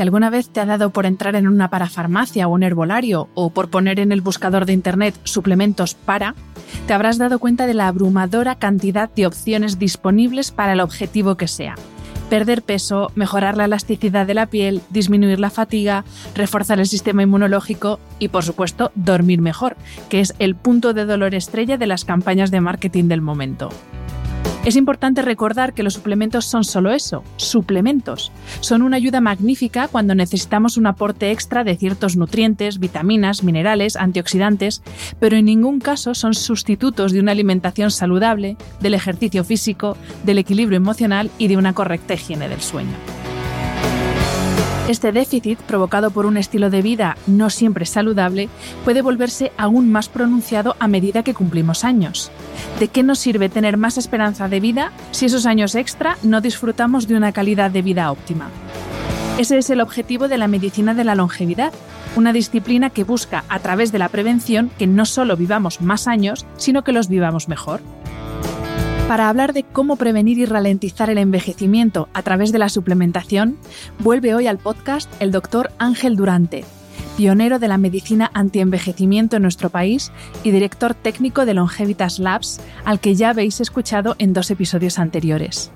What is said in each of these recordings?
Si alguna vez te ha dado por entrar en una parafarmacia o un herbolario o por poner en el buscador de Internet suplementos para, te habrás dado cuenta de la abrumadora cantidad de opciones disponibles para el objetivo que sea. Perder peso, mejorar la elasticidad de la piel, disminuir la fatiga, reforzar el sistema inmunológico y, por supuesto, dormir mejor, que es el punto de dolor estrella de las campañas de marketing del momento. Es importante recordar que los suplementos son solo eso, suplementos. Son una ayuda magnífica cuando necesitamos un aporte extra de ciertos nutrientes, vitaminas, minerales, antioxidantes, pero en ningún caso son sustitutos de una alimentación saludable, del ejercicio físico, del equilibrio emocional y de una correcta higiene del sueño. Este déficit, provocado por un estilo de vida no siempre saludable, puede volverse aún más pronunciado a medida que cumplimos años. ¿De qué nos sirve tener más esperanza de vida si esos años extra no disfrutamos de una calidad de vida óptima? Ese es el objetivo de la medicina de la longevidad, una disciplina que busca, a través de la prevención, que no solo vivamos más años, sino que los vivamos mejor. Para hablar de cómo prevenir y ralentizar el envejecimiento a través de la suplementación, vuelve hoy al podcast el doctor Ángel Durante, pionero de la medicina antienvejecimiento en nuestro país y director técnico de Longevitas Labs, al que ya habéis escuchado en dos episodios anteriores.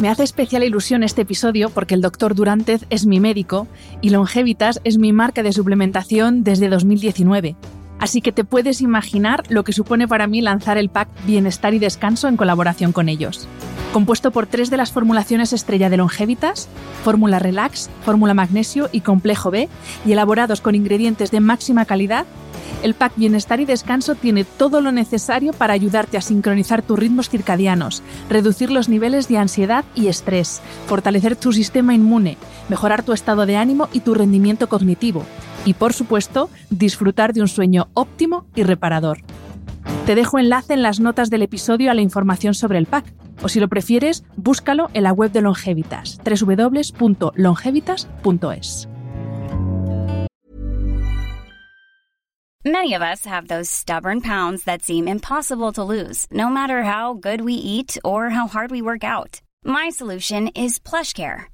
Me hace especial ilusión este episodio porque el doctor Durantez es mi médico y Longevitas es mi marca de suplementación desde 2019 Así que te puedes imaginar lo que supone para mí lanzar el pack Bienestar y Descanso en colaboración con ellos. Compuesto por tres de las formulaciones estrella de Longevitas, Fórmula Relax, Fórmula Magnesio y Complejo B, y elaborados con ingredientes de máxima calidad, el pack Bienestar y Descanso tiene todo lo necesario para ayudarte a sincronizar tus ritmos circadianos, reducir los niveles de ansiedad y estrés, fortalecer tu sistema inmune, mejorar tu estado de ánimo y tu rendimiento cognitivo, y, por supuesto, disfrutar de un sueño óptimo y reparador. Te dejo enlace en las notas del episodio a la información sobre el pack, o si lo prefieres, búscalo en la web de Longevitas, www.longevitas.es. Many of us have those stubborn pounds that seem impossible to lose, no matter how good we eat or how hard we work out. My solution is PlushCare.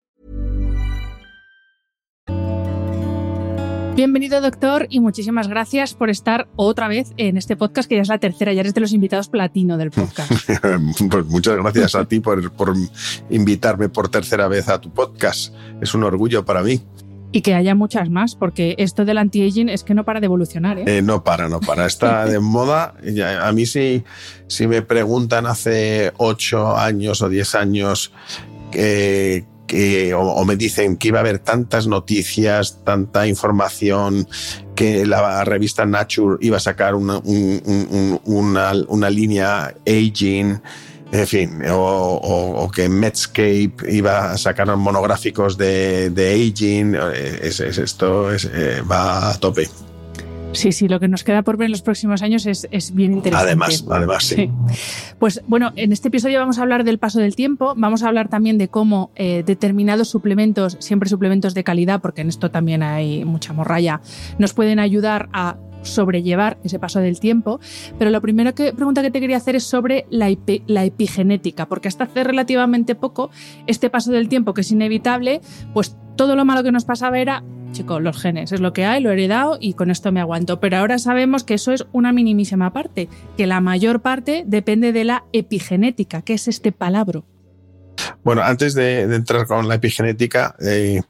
Bienvenido, doctor, y muchísimas gracias por estar otra vez en este podcast, que ya es la tercera, ya eres de los invitados platino del podcast. pues muchas gracias a ti por, por invitarme por tercera vez a tu podcast. Es un orgullo para mí. Y que haya muchas más, porque esto del anti-aging es que no para de evolucionar. ¿eh? Eh, no para, no para. Está de moda. A mí sí, si me preguntan hace ocho años o diez años que o, me dicen que iba a haber tantas noticias, tanta información, que la revista Nature iba a sacar una, una, línea aging, en fin, o, que Medscape iba a sacar monográficos de, aging, eh, es, esto eh, va a tope. Sí, sí, lo que nos queda por ver en los próximos años es, bien interesante. Además, además, sí. Pues bueno, en este episodio vamos a hablar del paso del tiempo, vamos a hablar también de cómo eh, determinados suplementos, siempre suplementos de calidad, porque en esto también hay mucha morralla, nos pueden ayudar a sobrellevar ese paso del tiempo. Pero la primera que, pregunta que te quería hacer es sobre la, la, epigenética, porque hasta hace relativamente poco este paso del tiempo que es inevitable, pues todo lo malo que nos pasaba era chicos, los genes, es lo que hay, lo he heredado y con esto me aguanto. Pero ahora sabemos que eso es una minimísima parte, que la mayor parte depende de la epigenética, que es este palabra. Bueno, antes de, entrar con la epigenética, eh,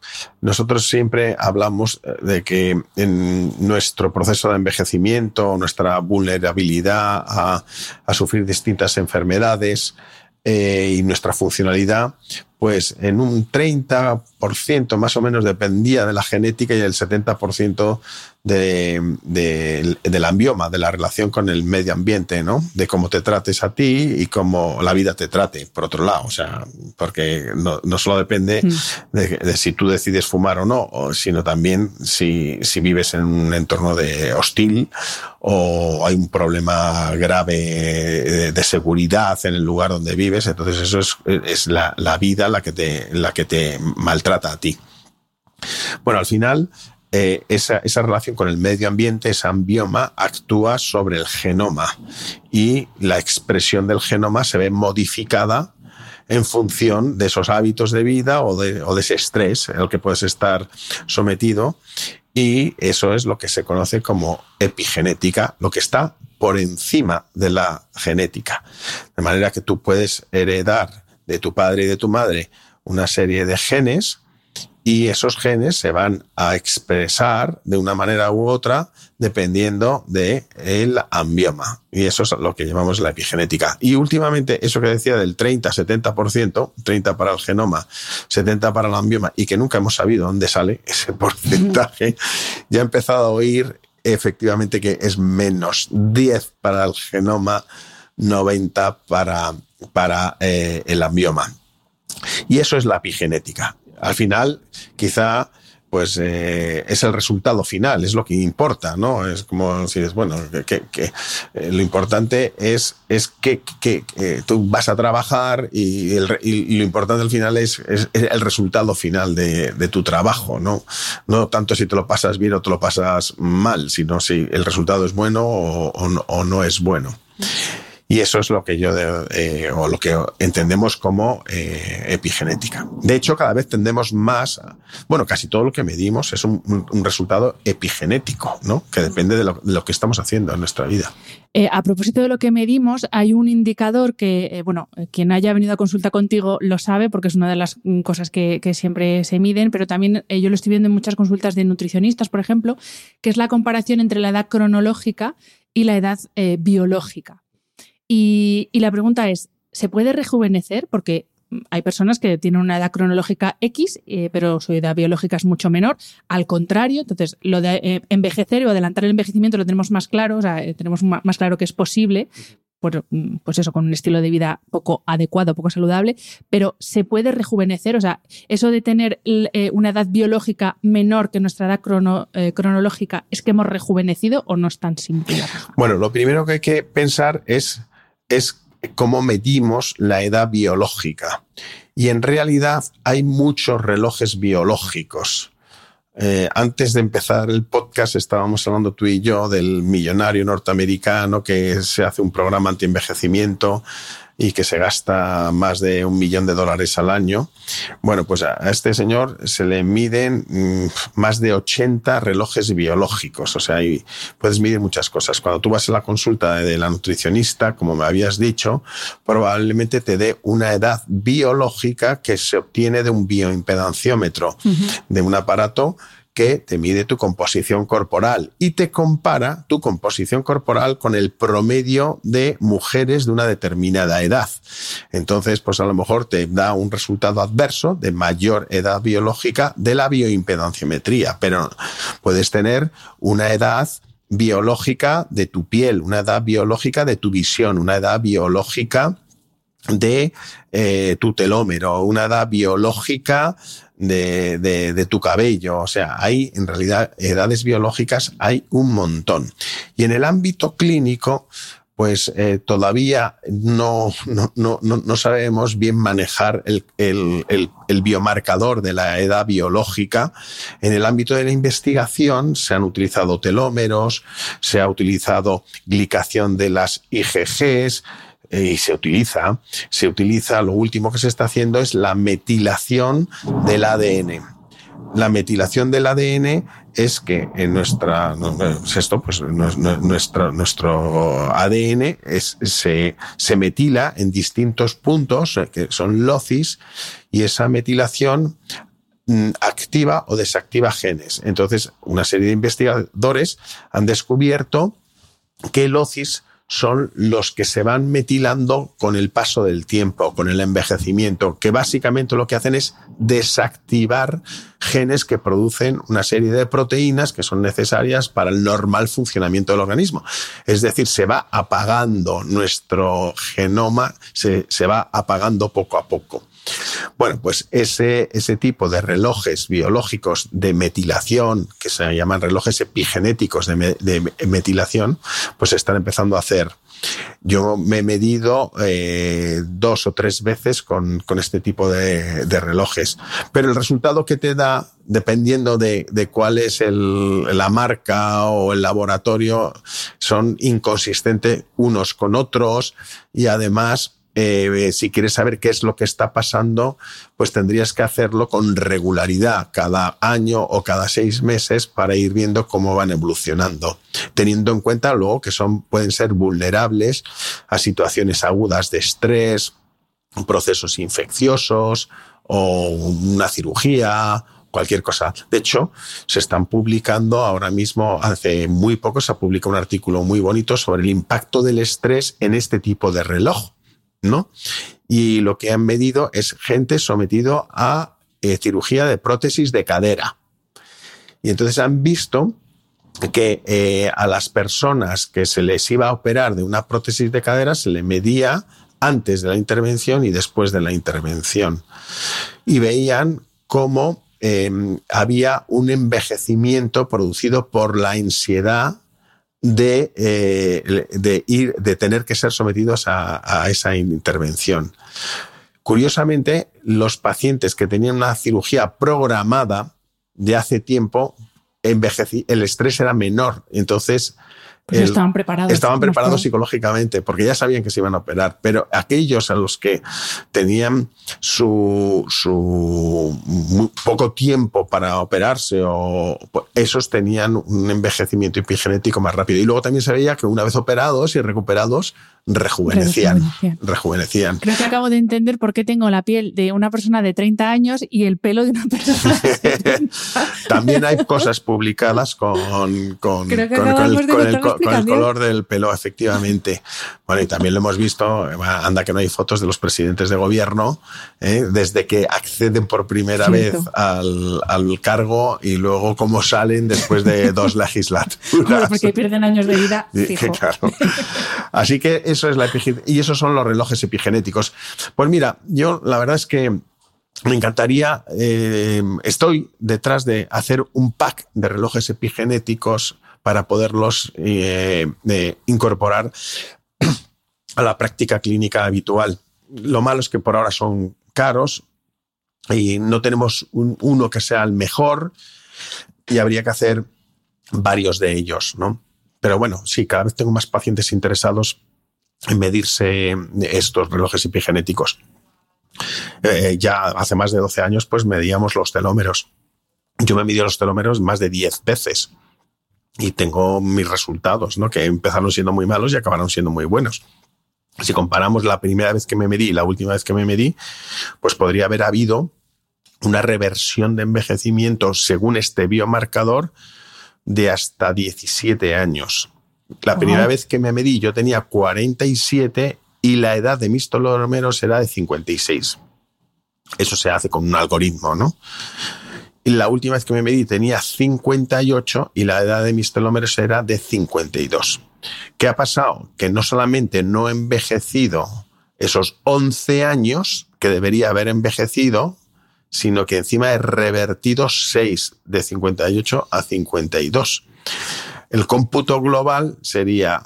nosotros siempre hablamos eh, de que en nuestro proceso de envejecimiento, nuestra vulnerabilidad a, sufrir distintas enfermedades eh, y nuestra funcionalidad, pues en un 30% más o menos dependía de la genética y el 70% de, de, del ambioma, de la relación con el medio ambiente, ¿no? De cómo te trates a ti y cómo la vida te trate, por otro lado. O sea, porque no, no solo depende mm. de, de, si tú decides fumar o no, sino también si, si vives en un entorno de hostil o hay un problema grave de, de seguridad en el lugar donde vives. Entonces eso es, es la, la vida la que te, la que te maltrata a ti. Bueno, al final, eh, esa, esa, relación con el medio ambiente, ese ambioma, actúa sobre el genoma y la expresión del genoma se ve modificada en función de esos hábitos de vida o de, o de ese estrés al que puedes estar sometido. Y eso es lo que se conoce como epigenética, lo que está por encima de la genética. De manera que tú puedes heredar de tu padre y de tu madre una serie de genes y esos genes se van a expresar de una manera u otra dependiendo del el ambioma. Y eso es lo que llamamos la epigenética. Y últimamente, eso que decía del 30-70%, 30 para el genoma, 70 para el ambioma, y que nunca hemos sabido dónde sale ese porcentaje, ya he empezado a oír efectivamente que es menos 10 para el genoma, 90 para, para eh, el ambioma. Y eso es la epigenética. Al final, quizá pues eh, es el resultado final, es lo que importa, ¿no? Es como si es, bueno, que, eh, lo importante es, es que, tú vas a trabajar y, lo importante al final es, es, el resultado final de, de, tu trabajo, ¿no? No tanto si te lo pasas bien o te lo pasas mal, sino si el resultado es bueno o no es bueno. Y eso es lo que yo, eh, o lo que entendemos como eh, epigenética. De hecho, cada vez tendemos más, bueno, casi todo lo que medimos es un, resultado epigenético, ¿no? Que depende de lo, que estamos haciendo en nuestra vida. Eh, a propósito de lo que medimos, hay un indicador que, eh, bueno, quien haya venido a consulta contigo lo sabe porque es una de las cosas que, siempre se miden, pero también eh, yo lo estoy viendo en muchas consultas de nutricionistas, por ejemplo, que es la comparación entre la edad cronológica y la edad eh, biológica. Y, la pregunta es, ¿se puede rejuvenecer? Porque hay personas que tienen una edad cronológica X, eh, pero su edad biológica es mucho menor. Al contrario, entonces lo de eh, envejecer o adelantar el envejecimiento lo tenemos más claro, o sea, eh, tenemos más claro que es posible. Por, pues eso, con un estilo de vida poco adecuado, poco saludable, pero se puede rejuvenecer, o sea, eso de tener una edad biológica menor que nuestra edad crono, cronológica, ¿es que hemos rejuvenecido o no es tan simple? Bueno, lo primero que hay que pensar es es cómo medimos la edad biológica. Y en realidad hay muchos relojes biológicos. Eh, antes de empezar el podcast estábamos hablando tú y yo del millonario norteamericano que se hace un programa anti-envejecimiento y que se gasta más de un millón de dólares al año. Bueno, pues a este señor se le miden mmm, más de 80 relojes biológicos. O sea, ahí puedes medir muchas cosas. Cuando tú vas a la consulta de la nutricionista, como me habías dicho, probablemente te dé una edad biológica que se obtiene de un bioimpedanciómetro, uh -huh. de un aparato que te mide tu composición corporal y te compara tu composición corporal con el promedio de mujeres de una determinada edad. Entonces, pues a lo mejor te da un resultado adverso de mayor edad biológica de la bioimpedanciometría, pero puedes tener una edad biológica de tu piel, una edad biológica de tu visión, una edad biológica de eh, tu telómero, una edad biológica de, de, tu cabello. O sea, hay en realidad edades biológicas, hay un montón. Y en el ámbito clínico, pues eh, todavía no, no, no, no, sabemos bien manejar el, el, el, el, biomarcador de la edad biológica. En el ámbito de la investigación se han utilizado telómeros, se ha utilizado glicación de las IgGs, y se utiliza, se utiliza, lo último que se está haciendo es la metilación del ADN. La metilación del ADN es que en nuestra, es esto, pues nuestro, nuestro ADN es, se, se metila en distintos puntos, que son locis, y esa metilación mm, activa o desactiva genes. Entonces, una serie de investigadores han descubierto que locis son los que se van metilando con el paso del tiempo, con el envejecimiento, que básicamente lo que hacen es desactivar genes que producen una serie de proteínas que son necesarias para el normal funcionamiento del organismo. Es decir, se va apagando nuestro genoma, se, se va apagando poco a poco. Bueno, pues ese, ese tipo de relojes biológicos de metilación, que se llaman relojes epigenéticos de, metilación, pues están empezando a hacer. Yo me he medido eh, dos o tres veces con, este tipo de, relojes, pero el resultado que te da, dependiendo de, de cuál es el, la marca o el laboratorio, son inconsistentes unos con otros y además eh, si quieres saber qué es lo que está pasando, pues tendrías que hacerlo con regularidad, cada año o cada seis meses, para ir viendo cómo van evolucionando, teniendo en cuenta luego que son, pueden ser vulnerables a situaciones agudas de estrés, procesos infecciosos o una cirugía cualquier cosa. De hecho, se están publicando ahora mismo, hace muy poco se ha publicado un artículo muy bonito sobre el impacto del estrés en este tipo de reloj. ¿No? Y lo que han medido es gente sometido a eh, cirugía de prótesis de cadera. Y entonces han visto que eh, a las personas que se les iba a operar de una prótesis de cadera se le medía antes de la intervención y después de la intervención. Y veían cómo em, había un envejecimiento producido por la ansiedad de, eh, de, ir, de tener que ser sometidos a, esa intervención. Curiosamente, los pacientes que tenían una cirugía programada de hace tiempo, el estrés era menor. Entonces, pues estaban preparados. Estaban preparados psicológicamente porque ya sabían que se iban a operar, pero aquellos a los que tenían su, su poco tiempo para operarse o pues, esos tenían un envejecimiento epigenético más rápido. Y luego también se veía que una vez operados y recuperados, rejuvenecían, rejuvenecían. Creo que acabo de entender por qué tengo la piel de una persona de 30 años y el pelo de una persona de También hay cosas publicadas con, con, con, el, color del pelo, efectivamente. Bueno, y también lo hemos visto, anda que no hay fotos de los presidentes de gobierno, ¿eh? desde que acceden por primera vez al, al, cargo y luego cómo salen después de dos legislaturas. porque pierden años de vida. Claro. Así que eso es la y esos son los relojes epigenéticos. Pues mira, yo la verdad es que me encantaría, eh, estoy detrás de hacer un pack de relojes epigenéticos para poderlos eh, incorporar a la práctica clínica habitual. Lo malo es que por ahora son caros y no tenemos uno que sea el mejor y habría que hacer varios de ellos, ¿no? Pero bueno, sí, cada vez tengo más pacientes interesados medirse estos relojes epigenéticos. Eh, ya hace más de 12 años, pues medíamos los telómeros. Yo me midí los telómeros más de 10 veces y tengo mis resultados, ¿no? Que empezaron siendo muy malos y acabaron siendo muy buenos. Si comparamos la primera vez que me medí y la última vez que me medí, pues podría haber habido una reversión de envejecimiento según este biomarcador de hasta 17 años. La primera vez que me medí yo tenía 47 y la edad de mis telómeros era de 56. Eso se hace con un algoritmo, ¿no? Y la última vez que me medí tenía 58 y la edad de mis telómeros era de 52. ¿Qué ha pasado? Que no solamente no he envejecido esos 11 años que debería haber envejecido, sino que encima he revertido 6 de 58 a 52. El cómputo global sería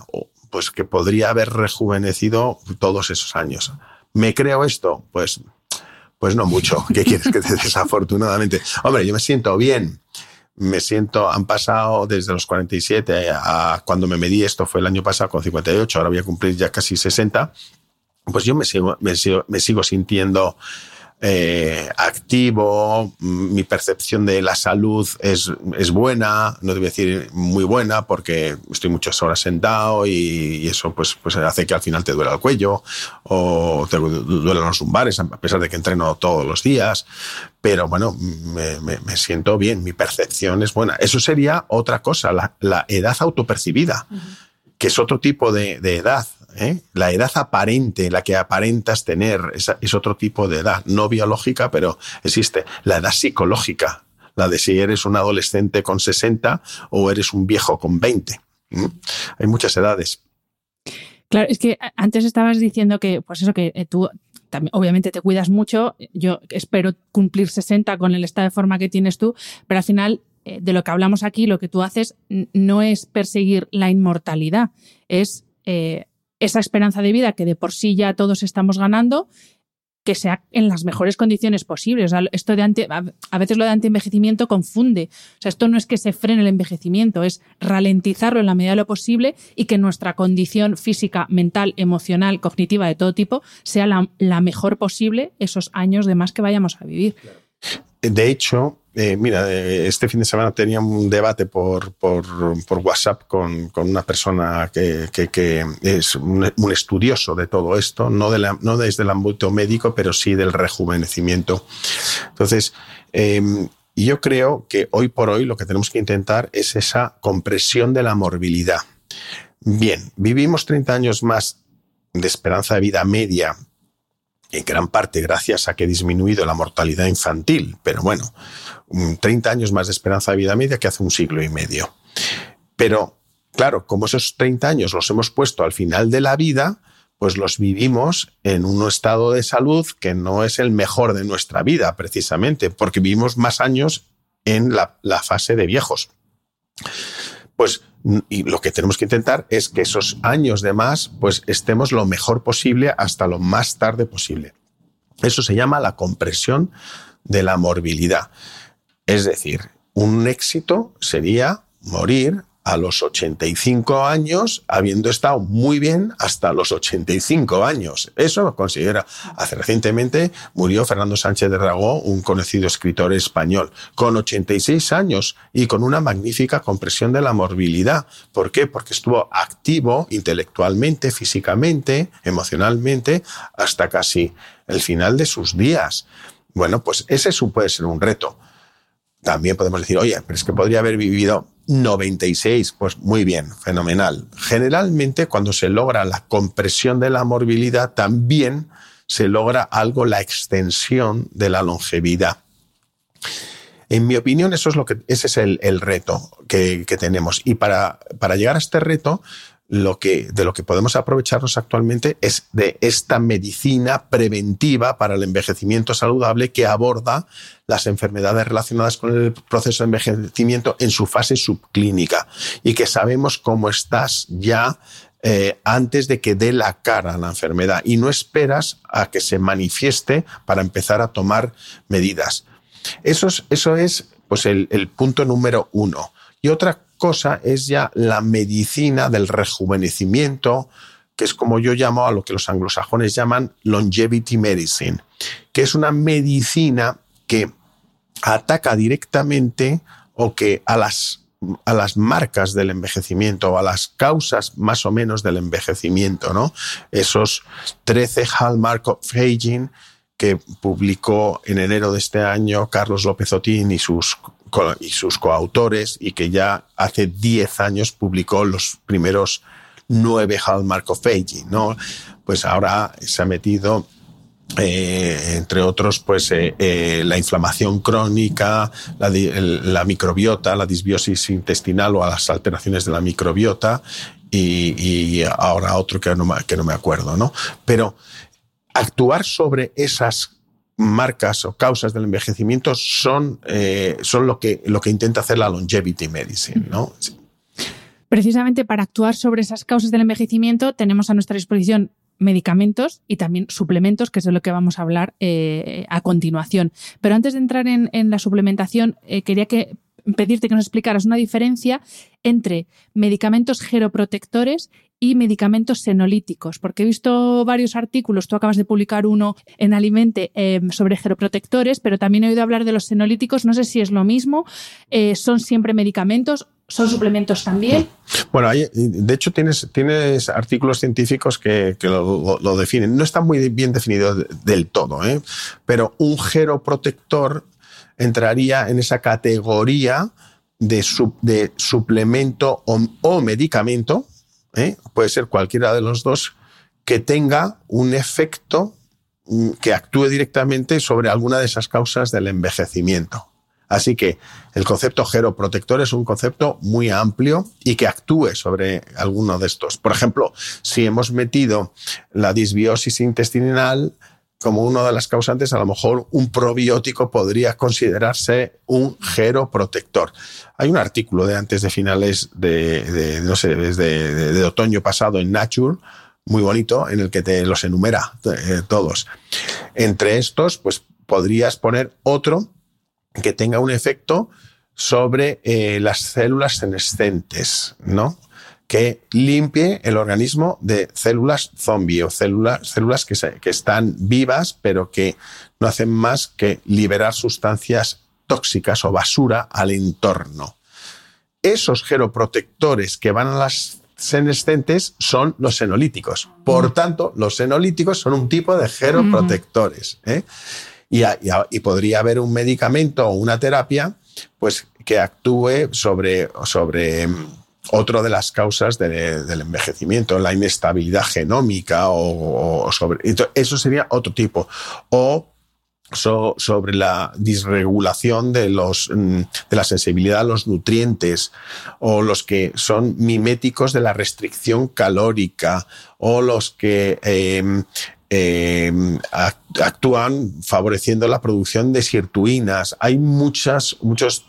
pues que podría haber rejuvenecido todos esos años. ¿Me creo esto? Pues, pues no mucho. ¿Qué quieres que te desafortunadamente? Hombre, yo me siento bien. Me siento, han pasado desde los 47 a cuando me medí, esto fue el año pasado con 58, ahora voy a cumplir ya casi 60. Pues yo me sigo, me sigo, me sigo sintiendo eh, activo, mi percepción de la salud es, es, buena, no debo decir muy buena porque estoy muchas horas sentado y, eso pues, pues hace que al final te duela el cuello o te duelen los lumbares a pesar de que entreno todos los días, pero bueno, me, me, siento bien, mi percepción es buena. Eso sería otra cosa, la, la edad autopercibida. que es otro tipo de, edad. ¿Eh? La edad aparente, la que aparentas tener, es, otro tipo de edad, no biológica, pero existe. La edad psicológica, la de si eres un adolescente con 60 o eres un viejo con 20. Hay muchas edades. Claro, es que antes estabas diciendo que, pues eso, que eh, tú obviamente te cuidas mucho. Yo espero cumplir 60 con el estado de forma que tienes tú, pero al final eh, de lo que hablamos aquí, lo que tú haces no es perseguir la inmortalidad, es esa esperanza de vida que de por sí ya todos estamos ganando que sea en las mejores condiciones posibles. esto de a veces lo de antienvejecimiento confunde. O sea, esto no es que se frene el envejecimiento, es ralentizarlo en la medida de lo posible y que nuestra condición física, mental, emocional, cognitiva de todo tipo sea la mejor posible esos años de más que vayamos a vivir. De hecho, eh, mira, eh, este fin de semana tenía un debate por, por, WhatsApp con, con, una persona que, que, es un, estudioso de todo esto, no, de la, no desde el ámbito médico, pero sí del rejuvenecimiento. Entonces, em, yo creo que hoy por hoy lo que tenemos que intentar es esa compresión de la morbilidad. Bien, vivimos 30 años más de esperanza de vida media en gran parte gracias a que ha disminuido la mortalidad infantil, pero bueno, 30 años más de esperanza de vida media que hace un siglo y medio. Pero, claro, como esos 30 años los hemos puesto al final de la vida, pues los vivimos en un estado de salud que no es el mejor de nuestra vida, precisamente, porque vivimos más años en la, fase de viejos. Pues y lo que tenemos que intentar es que esos años de más, pues estemos lo mejor posible hasta lo más tarde posible. Eso se llama la compresión de la morbilidad. Es decir, un éxito sería morir a los 85 años, habiendo estado muy bien hasta los 85 años. Eso considera. Hace recientemente murió Fernando Sánchez de Ragó, un conocido escritor español, con 86 años y con una magnífica compresión de la morbilidad. ¿Por qué? Porque estuvo activo intelectualmente, físicamente, emocionalmente, hasta casi el final de sus días. Bueno, pues ese puede ser un reto. También podemos decir, oye, pero es que podría haber vivido 96, pues muy bien, fenomenal. Generalmente cuando se logra la compresión de la morbilidad, también se logra algo la extensión de la longevidad. En mi opinión, eso es lo que, ese es el, reto que, que, tenemos. Y para, para llegar a este reto, lo que, de lo que podemos aprovecharnos actualmente es de esta medicina preventiva para el envejecimiento saludable que aborda las enfermedades relacionadas con el proceso de envejecimiento en su fase subclínica y que sabemos cómo estás ya eh, antes de que dé la cara a la enfermedad y no esperas a que se manifieste para empezar a tomar medidas. Eso es, eso es pues el, el punto número uno. Y otra cosa es ya la medicina del rejuvenecimiento, que es como yo llamo a lo que los anglosajones llaman longevity medicine, que es una medicina que ataca directamente o que a las, a las marcas del envejecimiento o a las causas más o menos del envejecimiento, ¿no? Esos 13 hallmark of aging que publicó en enero de este año Carlos López Otín y sus y sus coautores y que ya hace 10 años publicó los primeros nueve Hallmark of Aging, ¿no? Pues ahora se ha metido eh, entre otros, pues eh, eh, la inflamación crónica, la, microbiota, la disbiosis intestinal o las alteraciones de la microbiota y, ahora otro que no, que no me acuerdo, ¿no? Pero actuar sobre esas marcas o causas del envejecimiento son, eh, son lo, que, lo que intenta hacer la longevity medicine, ¿no? Precisamente para actuar sobre esas causas del envejecimiento tenemos a nuestra disposición medicamentos y también suplementos, que es de lo que vamos a hablar eh, a continuación. Pero antes de entrar en, la suplementación, eh, quería que pedirte que nos explicaras una diferencia entre medicamentos geroprotectores y medicamentos senolíticos, porque he visto varios artículos, tú acabas de publicar uno en Alimente eh, sobre geroprotectores, pero también he oído hablar de los senolíticos, no sé si es lo mismo, eh, son siempre medicamentos, son suplementos también. Bueno, de hecho tienes, tienes artículos científicos que, lo, definen. No está muy bien definido del todo, ¿eh? pero un geroprotector entraría en esa categoría de suplemento o medicamento ¿eh? puede ser cualquiera de los dos, que tenga un efecto mm, que actúe directamente sobre alguna de esas causas del envejecimiento. Así que el concepto geroprotector es un concepto muy amplio y que actúe sobre alguno de estos. Por ejemplo, si hemos metido la disbiosis intestinal como una de las causantes, a lo mejor un probiótico podría considerarse un geroprotector. Hay un artículo de antes de finales de, no sé, desde de, otoño pasado en Nature, muy bonito, en el que te los enumera eh, todos. Entre estos, pues podrías poner otro que tenga un efecto sobre eh, las células senescentes, ¿no? Que limpie el organismo de células zombie o células, células que, que están vivas, pero que no hacen más que liberar sustancias tóxicas o basura al entorno. Esos geroprotectores que van a las senescentes son los senolíticos. Por tanto, los senolíticos son un tipo de geroprotectores. ¿eh? y, podría haber un medicamento o una terapia pues, que actúe sobre, sobre otro de las causas del envejecimiento, la inestabilidad genómica o, sobre eso sería otro tipo. O sobre la disregulación de los mm, de la sensibilidad a los nutrientes o los que son miméticos de la restricción calórica o los que em, eh, actúan favoreciendo la producción de sirtuinas. Hay muchos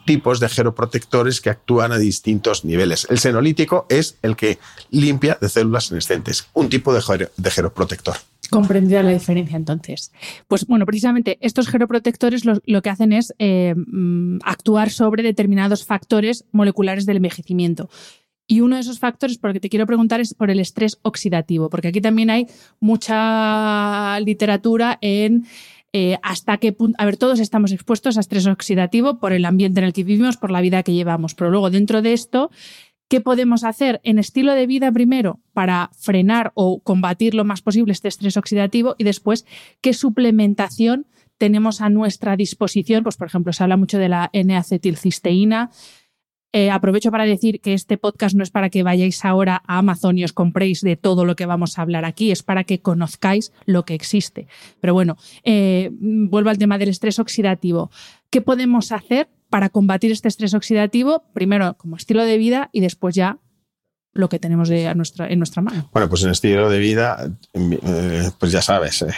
tipos de geroprotectores que actúan a distintos niveles. El senolítico es el que limpia de células senescentes, un tipo de, de geroprotector. Comprendida la diferencia entonces. Pues bueno, precisamente estos geroprotectores lo, que hacen es eh, mm, actuar sobre determinados factores moleculares del envejecimiento. Y uno de esos factores por el que te quiero preguntar es por el estrés oxidativo, porque aquí también hay mucha literatura en eh, hasta qué punto, a ver, todos estamos expuestos a estrés oxidativo por el ambiente en el que vivimos, por la vida que llevamos, pero luego dentro de esto, ¿qué podemos hacer en estilo de vida primero para frenar o combatir lo más posible este estrés oxidativo y después qué suplementación tenemos a nuestra disposición? Pues, por ejemplo, se habla mucho de la N-acetilcisteína, eh, aprovecho para decir que este podcast no es para que vayáis ahora a Amazon y os compréis de todo lo que vamos a hablar aquí, es para que conozcáis lo que existe. Pero bueno, eh, vuelvo al tema del estrés oxidativo. ¿Qué podemos hacer para combatir este estrés oxidativo? Primero como estilo de vida y después ya lo que tenemos de, en nuestra mano. Bueno, pues en estilo de vida, eh, pues ya sabes, eh,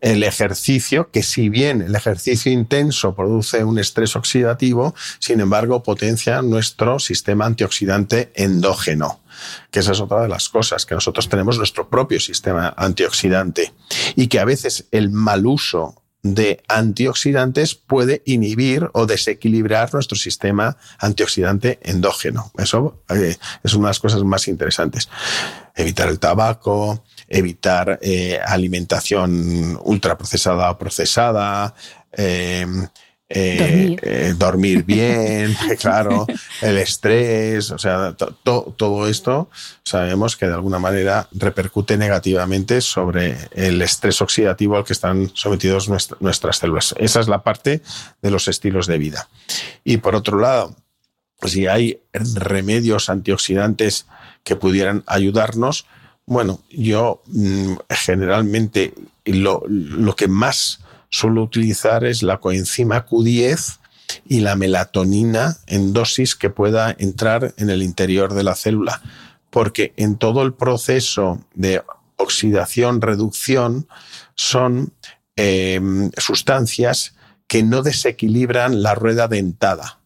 el ejercicio, que si bien el ejercicio intenso produce un estrés oxidativo, sin embargo potencia nuestro sistema antioxidante endógeno que esa es otra de las cosas, que nosotros tenemos nuestro propio sistema antioxidante y que a veces el mal uso de antioxidantes puede inhibir o desequilibrar nuestro sistema antioxidante endógeno. Eso eh, es una de las cosas más interesantes. Evitar el tabaco, evitar eh, alimentación ultraprocesada o procesada, eh, eh, eh, dormir. bien, claro, el estrés, o sea, todo esto sabemos que de alguna manera repercute negativamente sobre el estrés oxidativo al que están sometidos nuestras células. Esa es la parte de los estilos de vida. Y por otro lado, si hay remedios antioxidantes que pudieran ayudarnos, bueno, yo mm, generalmente lo, lo que más suelo utilizar es la coenzima Q10 y la melatonina en dosis que pueda entrar en el interior de la célula, porque en todo el proceso de oxidación, reducción, son em, sustancias que no desequilibran la rueda dentada.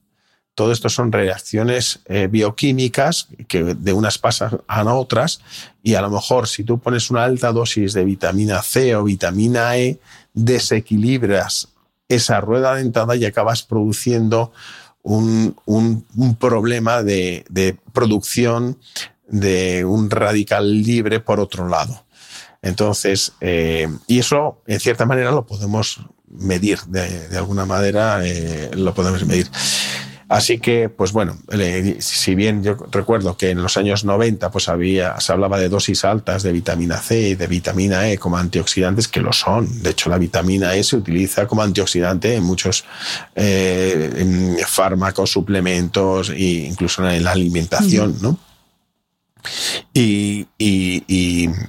Todo esto son reacciones eh, bioquímicas que de unas pasan a otras y a lo mejor si tú pones una alta dosis de vitamina C o vitamina E, desequilibras esa rueda dentada y acabas produciendo un, problema de, producción de un radical libre por otro lado. Entonces, eh, y eso en cierta manera lo podemos medir, de, alguna manera eh, lo podemos medir. Así que, pues bueno, si bien yo recuerdo que en los años 90 pues había, se hablaba de dosis altas de vitamina C y de vitamina E como antioxidantes, que lo son. De hecho, la vitamina E se utiliza como antioxidante en muchos eh, fármacos, suplementos e incluso en la alimentación, ¿no? Y,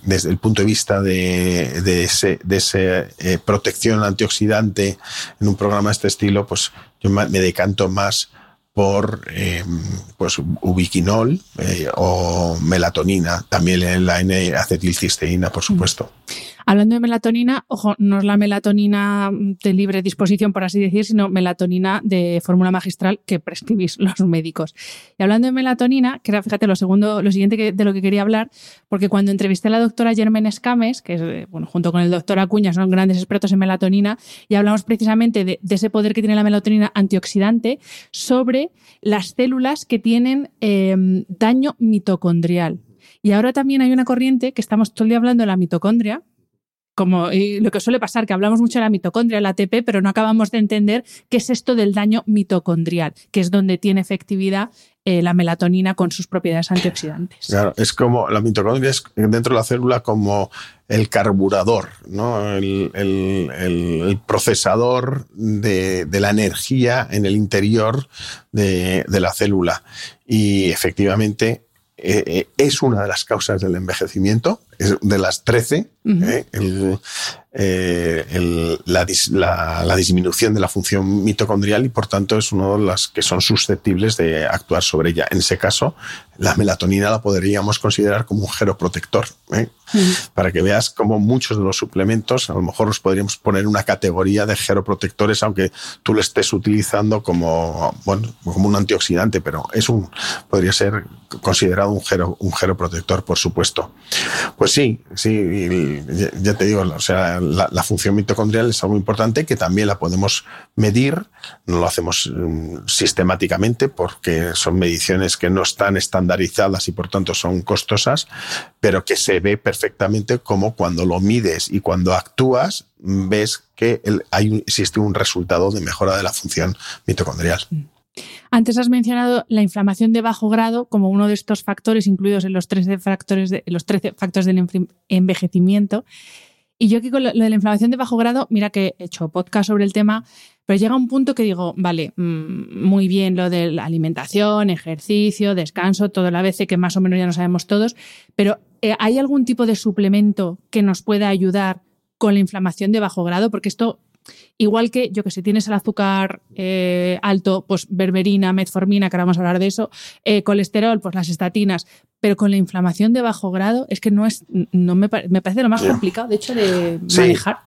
desde el punto de vista de, de ese, de ese eh, protección antioxidante en un programa de este estilo, pues yo me decanto más por eh, pues ubiquinol eh, o melatonina, también la N-acetilcisteína, por supuesto. Hablando de melatonina, ojo, no es la melatonina de libre disposición, por así decir, sino melatonina de fórmula magistral que prescribís los médicos. Y hablando de melatonina, que era, fíjate, lo segundo, lo siguiente de lo que quería hablar, porque cuando entrevisté a la doctora Germen Escames, que es, bueno, junto con el doctor Acuña, son grandes expertos en melatonina, y hablamos precisamente de, ese poder que tiene la melatonina antioxidante sobre las células que tienen eh, daño mitocondrial. Y ahora también hay una corriente que estamos todo el día hablando de la mitocondria, como lo que suele pasar, que hablamos mucho de la mitocondria, la ATP, pero no acabamos de entender qué es esto del daño mitocondrial, que es donde tiene efectividad eh, la melatonina con sus propiedades antioxidantes. Claro, es como la mitocondria es dentro de la célula como el carburador, ¿no? el, procesador de, la energía en el interior de, la célula. Y efectivamente eh, eh, es una de las causas del envejecimiento, es de las 13, eh, la, disminución de la función mitocondrial y por tanto es una de las que son susceptibles de actuar sobre ella. En ese caso, la melatonina la podríamos considerar como un geroprotector, ¿eh? para que veas cómo muchos de los suplementos a lo mejor los podríamos poner una categoría de geroprotectores, aunque tú lo estés utilizando como, bueno, como un antioxidante, pero es un, podría ser considerado un, gero, un geroprotector, por supuesto. Pues sí, sí, ya te digo, o sea, la, función mitocondrial es algo importante que también la podemos medir, no lo hacemos mm, sistemáticamente porque son mediciones que no están estandarizadas y por tanto son costosas, pero que se ve perfectamente como cuando lo mides y cuando actúas ves que hay, existe un resultado de mejora de la función mitocondrial. Antes has mencionado la inflamación de bajo grado como uno de estos factores incluidos en los 13 factores, de, los 13 factores del envejecimiento. Y yo aquí con lo, de la inflamación de bajo grado, mira que he hecho podcast sobre el tema, pero llega un punto que digo, vale, mm, muy bien lo de la alimentación, ejercicio, descanso, todo la vez que más o menos ya lo sabemos todos, pero eh, ¿hay algún tipo de suplemento que nos pueda ayudar con la inflamación de bajo grado? Porque esto Igual que, yo que sé, tienes el azúcar eh, alto, pues berberina, metformina, que ahora vamos a hablar de eso, eh, colesterol, pues las estatinas, pero con la inflamación de bajo grado es que no es, no me, me parece lo más complicado, de hecho, de sí. manejar.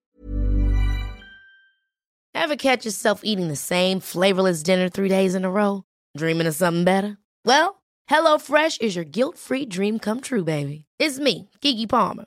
Ever catch yourself eating the same flavorless dinner three days in a row? Dreaming of something better? Well, HelloFresh is your guilt-free dream come true, baby. It's me, Kiki Palmer.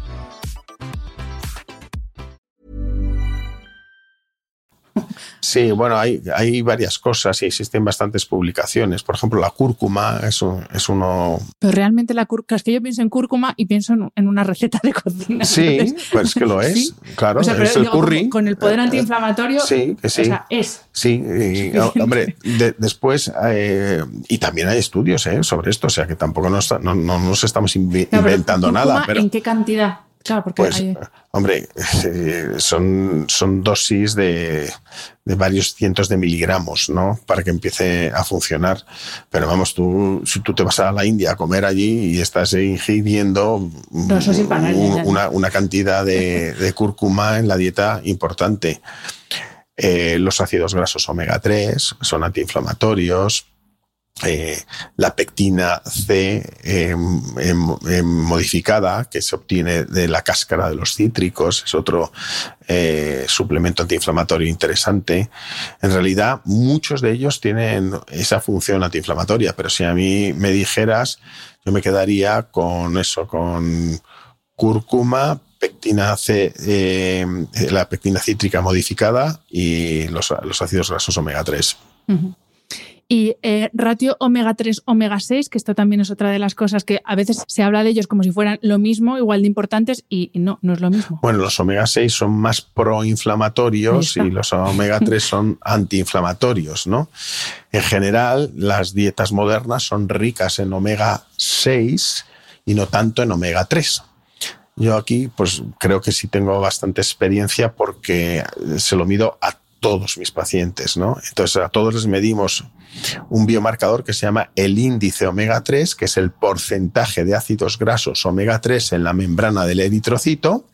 Sí, bueno, hay, hay varias cosas y existen bastantes publicaciones. Por ejemplo, la cúrcuma es, es uno... Pero realmente la cúrcuma, es que yo pienso en cúrcuma y pienso en una receta de cocina. Sí, pues es que lo es, claro, es el curry. Con el poder eh, antiinflamatorio. Sí, que sí. O sea, es. Sí, hombre, después, eh, y también hay estudios eh, sobre esto, o sea que tampoco nos, no, nos estamos inventando nada. Pero, ¿En qué cantidad? Claro, porque pues, hombre, son, son dosis de, de, varios cientos de miligramos, ¿no? Para que empiece a funcionar. Pero vamos, tú, si tú te vas a la India a comer allí y estás ingiriendo una, una, cantidad de, de, cúrcuma en la dieta importante. Eh, los ácidos grasos omega 3 son antiinflamatorios, eh, la pectina C em, em, em, modificada que se obtiene de la cáscara de los cítricos es otro eh, suplemento antiinflamatorio interesante. En realidad, muchos de ellos tienen esa función antiinflamatoria, pero si a mí me dijeras, yo me quedaría con eso, con cúrcuma, pectina C, la pectina cítrica modificada y los, ácidos grasos omega 3. Y eh, ratio omega 3, omega 6, que esto también es otra de las cosas que a veces se habla de ellos como si fueran lo mismo, igual de importantes, y, no, no es lo mismo. Bueno, los omega 6 son más proinflamatorios y los omega 3 son antiinflamatorios, ¿no? En general, las dietas modernas son ricas en omega 6 y no tanto en omega 3. Yo aquí, pues creo que sí tengo bastante experiencia porque se lo mido a todos mis pacientes, ¿no? Entonces a todos les medimos un biomarcador que se llama el índice omega 3, que es el porcentaje de ácidos grasos omega 3 en la membrana del eritrocito.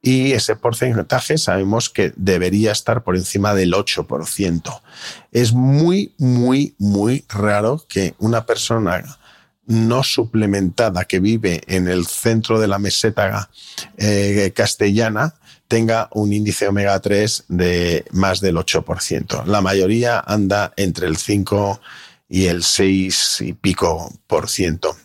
Y ese porcentaje sabemos que debería estar por encima del 8%. Es muy, muy, muy raro que una persona no suplementada que vive en el centro de la meseta eh, castellana tenga un índice omega 3 de más del 8%. La mayoría anda entre el 5 y el 6 y pico por ciento.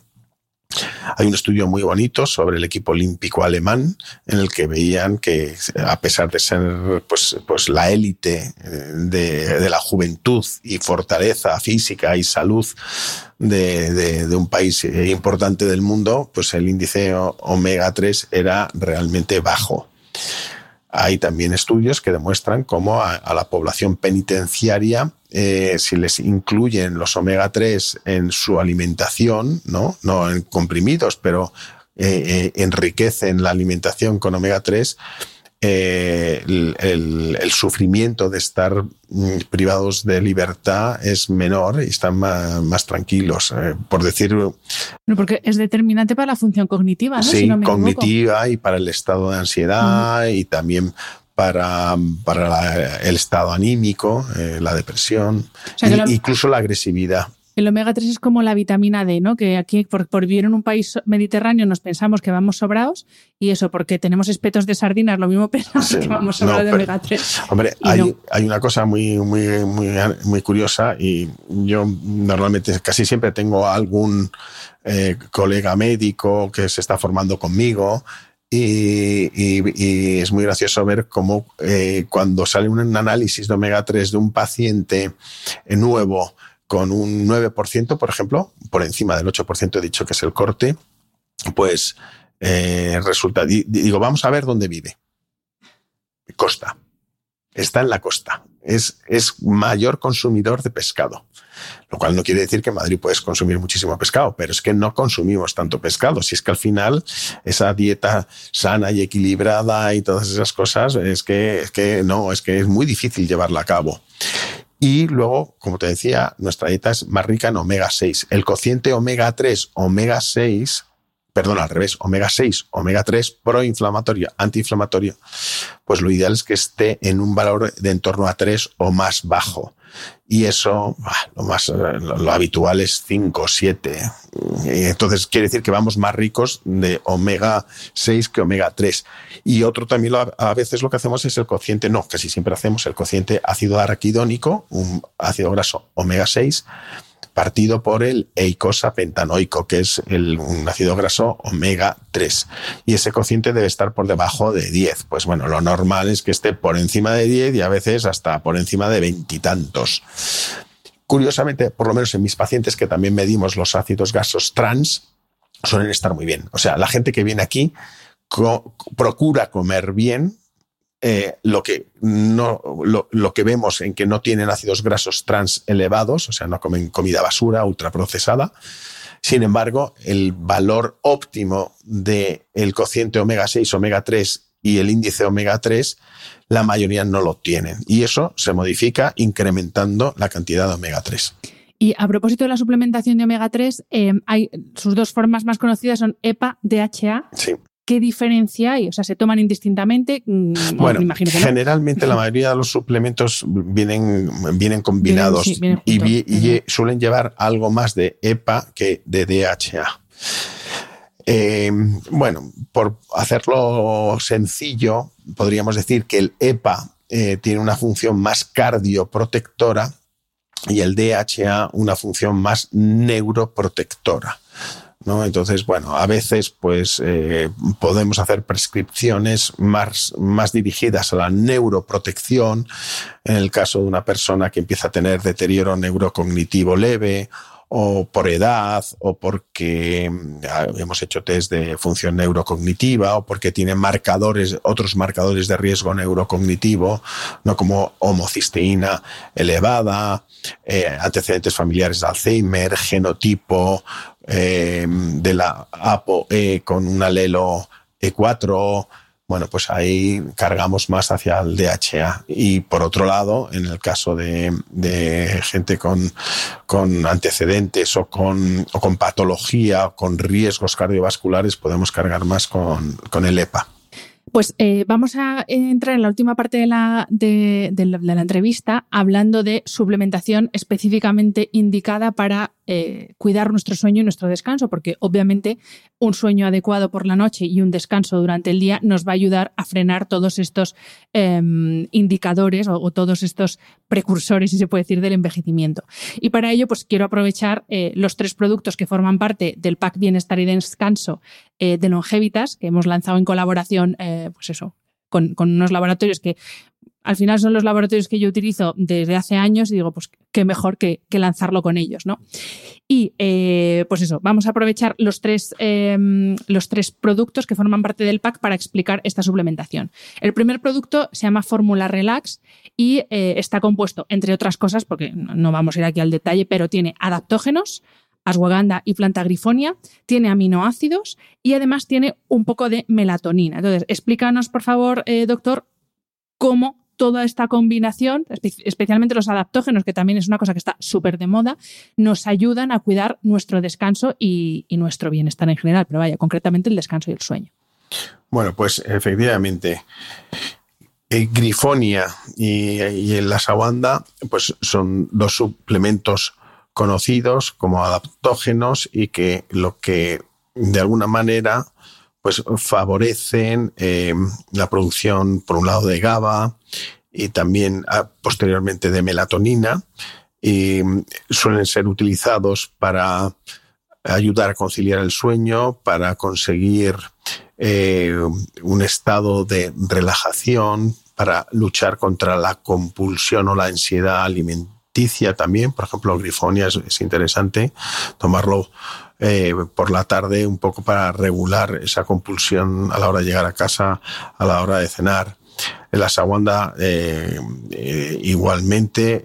Hay un estudio muy bonito sobre el equipo olímpico alemán en el que veían que a pesar de ser pues, pues la élite eh, de, la juventud y fortaleza física y salud de, de, de, un país importante del mundo, pues el índice omega 3 era realmente bajo. Hay también estudios que demuestran cómo a, la población penitenciaria, eh, si les incluyen los omega 3 en su alimentación, no, no en comprimidos, pero eh, eh, enriquecen la alimentación con omega 3, eh, el, sufrimiento de estar mm, privados de libertad es menor y están más, tranquilos. Eh, por decir. porque es determinante para la función cognitiva, ¿no? Sí, cognitiva y para el estado de ansiedad y también para, para el estado anímico, eh, la depresión, incluso la agresividad. El omega 3 es como la vitamina D, ¿no? Que aquí, por, vivir en un país mediterráneo, nos pensamos que vamos sobrados y eso, porque tenemos espetos de sardinas, lo mismo pensamos que vamos sobrados de omega 3. Hombre, hay, hay, una cosa muy, muy, muy, muy curiosa y yo normalmente casi siempre tengo algún eh, colega médico que se está formando conmigo y, y, es muy gracioso ver cómo eh, cuando sale un análisis de omega 3 de un paciente nuevo, con un 9%, por ejemplo, por encima del 8% he dicho que es el corte, pues eh, resulta, digo, vamos a ver dónde vive. Costa. Está en la costa. Es, es mayor consumidor de pescado. Lo cual no quiere decir que en Madrid puedes consumir muchísimo pescado, pero es que no consumimos tanto pescado. Si es que al final esa dieta sana y equilibrada y todas esas cosas, es que, es que no, es que es muy difícil llevarla a cabo. Y luego, como te decía, nuestra dieta es más rica en omega 6. El cociente omega 3, omega 6, perdón, al revés, omega 6, omega 3, proinflamatorio, antiinflamatorio, pues lo ideal es que esté en un valor de en torno a 3 o más bajo y eso, lo más lo, habitual es 5, 7. Entonces quiere decir que vamos más ricos de omega 6 que omega 3. Y otro también a veces lo que hacemos es el cociente, no, casi siempre hacemos el cociente ácido araquidónico, un ácido graso omega 6, partido por el eicosapentanoico, que es el, un ácido graso omega 3. Y ese cociente debe estar por debajo de 10. Pues bueno, lo normal es que esté por encima de 10 y a veces hasta por encima de veintitantos. Curiosamente, por lo menos en mis pacientes que también medimos los ácidos gasos trans, suelen estar muy bien. O sea, la gente que viene aquí procura comer bien, eh, lo, que no, lo, que vemos en que no tienen ácidos grasos trans elevados, o sea, no comen comida basura, ultraprocesada. Sin embargo, el valor óptimo del el cociente omega 6, omega 3 y el índice omega 3, la mayoría no lo tienen. Y eso se modifica incrementando la cantidad de omega 3. Y a propósito de la suplementación de omega 3, eh, hay sus dos formas más conocidas son EPA, DHA. Sí. ¿Qué diferencia hay? O sea, ¿se toman indistintamente? Mm, bueno, generalmente la mayoría de los suplementos vienen, vienen combinados y, suelen llevar algo más de EPA que de DHA. Em, bueno, por hacerlo sencillo, podríamos decir que el EPA eh, tiene una función más cardioprotectora y el DHA una función más neuroprotectora. ¿No? Entonces, bueno, a veces pues eh, podemos hacer prescripciones más, más dirigidas a la neuroprotección en el caso de una persona que empieza a tener deterioro neurocognitivo leve o por edad, o porque mm, hemos hecho test de función neurocognitiva, o porque tiene marcadores, otros marcadores de riesgo neurocognitivo, no como homocisteína elevada, eh, antecedentes familiares de Alzheimer, genotipo eh, de la ApoE con un alelo E4, bueno, pues ahí cargamos más hacia el DHA. Y por otro lado, en el caso de, gente con, antecedentes o con, patología o con riesgos cardiovasculares, podemos cargar más con, el EPA. Pues eh, vamos a entrar en la última parte de, la, entrevista hablando de suplementación específicamente indicada para eh, cuidar nuestro sueño y nuestro descanso, porque obviamente un sueño adecuado por la noche y un descanso durante el día nos va a ayudar a frenar todos estos em, indicadores o, todos estos precursores, si se puede decir, del envejecimiento. Y para ello, pues quiero aprovechar eh, los tres productos que forman parte del pack Bienestar y Descanso de Longevitas, que hemos lanzado en colaboración eh, pues eso, con, unos laboratorios que al final son los laboratorios que yo utilizo desde hace años y digo, pues qué mejor que, lanzarlo con ellos, ¿no? Y eh, pues eso, vamos a aprovechar los tres, em, los tres productos que forman parte del pack para explicar esta suplementación. El primer producto se llama Fórmula Relax y eh, está compuesto, entre otras cosas, porque no vamos a ir aquí al detalle, pero tiene adaptógenos, ashwagandha y planta grifonia, tiene aminoácidos y además tiene un poco de melatonina. Entonces, explícanos, por favor, eh, doctor, cómo toda esta combinación, especialmente los adaptógenos, que también es una cosa que está súper de moda, nos ayudan a cuidar nuestro descanso y, nuestro bienestar en general, pero vaya, concretamente el descanso y el sueño. Bueno, pues efectivamente, eh, Grifonia y, y el ashwagandha pues son dos suplementos conocidos como adaptógenos y que lo que de alguna manera pues favorecen eh, la producción por un lado de GABA y también ah, posteriormente de melatonina y suelen ser utilizados para ayudar a conciliar el sueño, para conseguir eh, un estado de relajación, para luchar contra la compulsión o la ansiedad alimentaria también, por ejemplo, grifonia es, interesante tomarlo eh, por la tarde un poco para regular esa compulsión a la hora de llegar a casa, a la hora de cenar. La sagüanda eh, eh, igualmente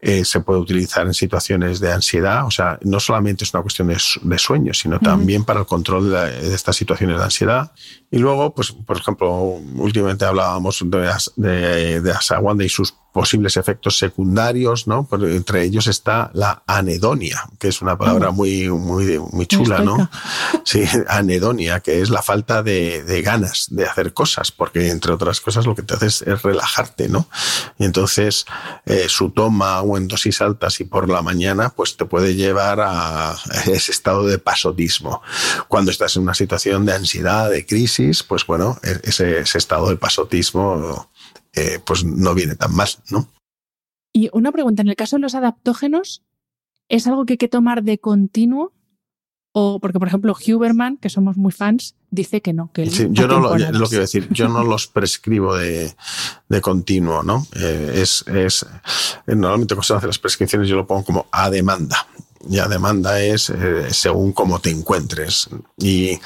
eh, se puede utilizar en situaciones de ansiedad. O sea, no solamente es una cuestión de, sueño, sino también para el control de, estas situaciones de ansiedad. Y luego, pues, por ejemplo, últimamente hablábamos de, de, de Asawanda y sus posibles efectos secundarios, ¿no? entre ellos está la anedonia, que es una palabra muy, muy, muy chula, ¿no? Sí, anedonia, que es la falta de, de, ganas de hacer cosas, porque entre otras cosas lo que te hace es, relajarte, ¿no? Y entonces eh, su toma o en dosis altas y por la mañana, pues te puede llevar a ese estado de pasotismo. Cuando estás en una situación de ansiedad, de crisis, pues bueno, e-, ese, ese estado de pasotismo eh, pues no viene tan mal, ¿no? Y una pregunta, en el caso de los adaptógenos, ¿es algo que hay que tomar de continuo? O porque, por ejemplo, Huberman, que somos muy fans, dice que no. Que yo no lo, lo quiero decir, yo no los prescribo de, continuo, ¿no? Eh, es, es, normalmente cuando se hacen las prescripciones yo lo pongo como a demanda ya demanda es eh, según cómo te encuentres y,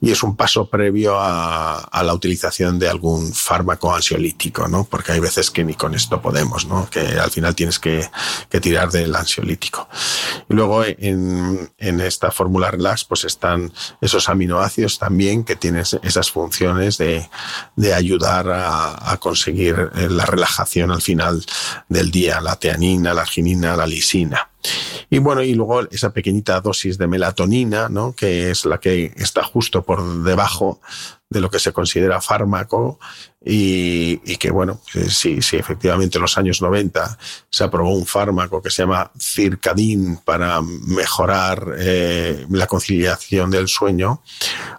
y es un paso previo a, a, la utilización de algún fármaco ansiolítico, ¿no? Porque hay veces que ni con esto podemos, ¿no? Que al final tienes que, que tirar del ansiolítico. Y luego en, en, esta fórmula relax pues están esos aminoácidos también que tienen esas funciones de, de ayudar a, a conseguir la relajación al final del día, la teanina, la arginina, la lisina. Y bueno, y luego esa pequeñita dosis de melatonina, ¿no? que es la que está justo por debajo de lo que se considera fármaco y, que, bueno, sí, sí, efectivamente en los años 90 se aprobó un fármaco que se llama Circadin para mejorar eh, la conciliación del sueño,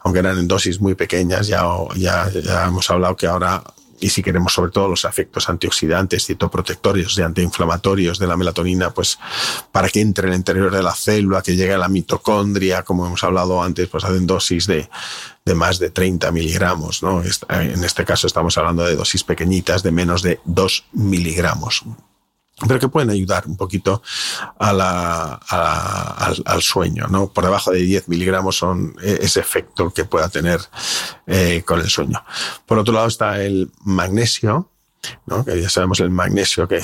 aunque eran en dosis muy pequeñas, ya, ya, ya hemos hablado que ahora y si queremos sobre todo los efectos antioxidantes, citoprotectorios y antiinflamatorios de la melatonina, pues para que entre en el interior de la célula, que llegue a la mitocondria, como hemos hablado antes, pues hacen dosis de, de más de 30 miligramos. ¿no? En este caso estamos hablando de dosis pequeñitas de menos de 2 miligramos pero que pueden ayudar un poquito a la, al, sueño. ¿no? Por debajo de 10 miligramos son eh, ese efecto que pueda tener eh, con el sueño. Por otro lado está el magnesio, ¿no? que ya sabemos el magnesio que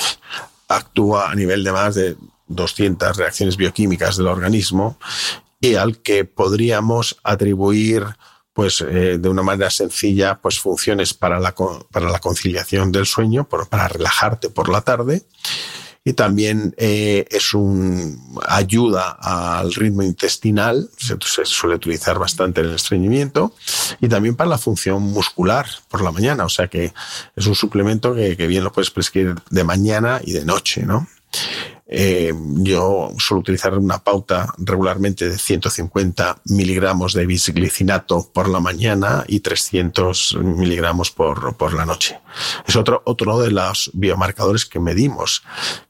actúa a nivel de más de 200 reacciones bioquímicas del organismo y al que podríamos atribuir pues eh, de una manera sencilla, pues funciones para la, para la conciliación del sueño, para relajarte por la tarde. Y también eh, es un ayuda al ritmo intestinal, se, suele utilizar bastante en el estreñimiento, y también para la función muscular por la mañana. O sea que es un suplemento que, que bien lo puedes prescribir de mañana y de noche, ¿no? Eh, yo suelo utilizar una pauta regularmente de 150 miligramos de bisglicinato por la mañana y 300 miligramos por, por la noche. Es otro, otro de los biomarcadores que medimos,